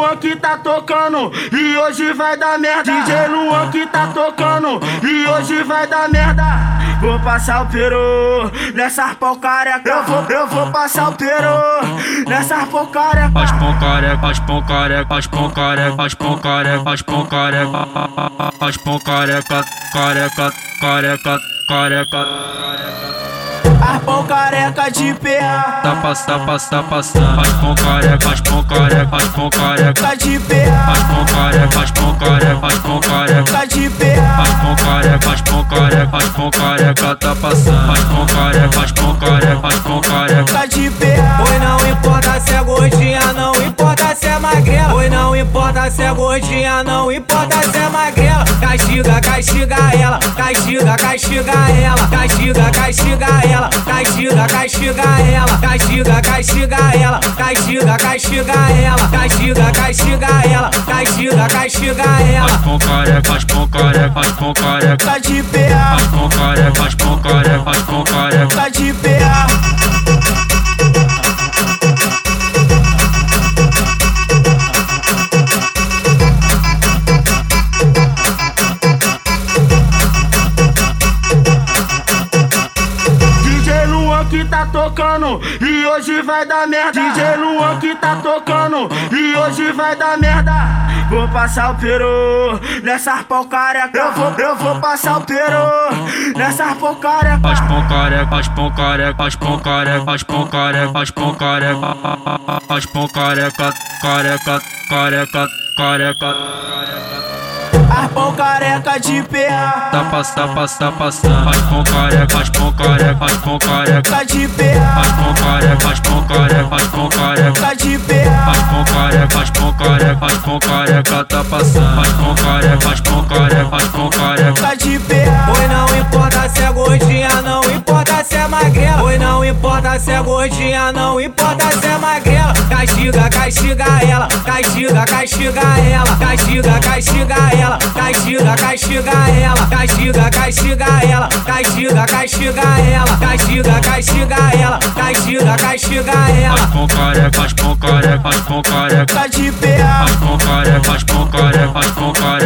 Luan que tá tocando e hoje vai dar merda. DJ Luan que tá tocando e hoje vai dar merda. Vou passar o peru nessa pau careca. Eu vou, eu vou passar o peru nessa pau careca. Faz pão careca, faz pão careca, faz pão careca, faz pão careca, careca, careca, careca, careca, careca. Careca de PA Tá passando, tá passando. Faz pão careca, faz pão careca, faz pão careca. Tá de PA Faz pão careca, faz pão careca, faz pão careca. Tá de PA Faz pão careca, faz pão careca, faz pão careca. Tá passando. Faz pão careca, faz pão careca, faz pão careca. Tá de PA Oi, não importa se é gordinha, não importa se é magrela. Oi, não importa se é gordinha, não importa se é magrela. Castiga, castiga ela, castiga, castiga ela. Castiga, castiga ela, castiga, castiga ela Castiga, castiga ela, castiga, castiga ela Castiga, castiga ela, castiga, castiga ela. Faz pão careca, faz pão careca, faz pão careca Tá de PA Faz pão careca, faz pão careca, faz pão careca Tá de PA tá tocando e hoje vai dar merda. DJ Luan que tá tocando e hoje vai dar merda. Vou passar o peru nessa pau careca. Eu vou, eu vou passar o peru nessa pau careca. Faz pão careca, faz pão careca, faz pão careca, faz pão careca, careca, careca. Arpão careca de PA Tá passando, tá passando, faz pão careca, faz pão careca, faz pão careca, Tá de faz PA pão careca, faz pão careca, faz pão careca. Tá de Faz PA pão careca, faz pão careca, faz pão careca, tá passando. Faz pão careca, faz pão careca, faz pão careca. Tá de PA Oi, não importa se é gordinha, não importa se é magrela. Oi, não importa se é gordinha, não importa se é magrela Castiga, castiga ela, castiga, castiga ela Castiga, castiga ela, castiga, castiga ela Castiga, castiga ela, castiga, castiga ela Castiga, castiga ela, castiga, castiga ela Faz pão careca, faz pão careca, faz pão careca. Tá de PA Faz pão careca, faz pão careca, faz careca. PA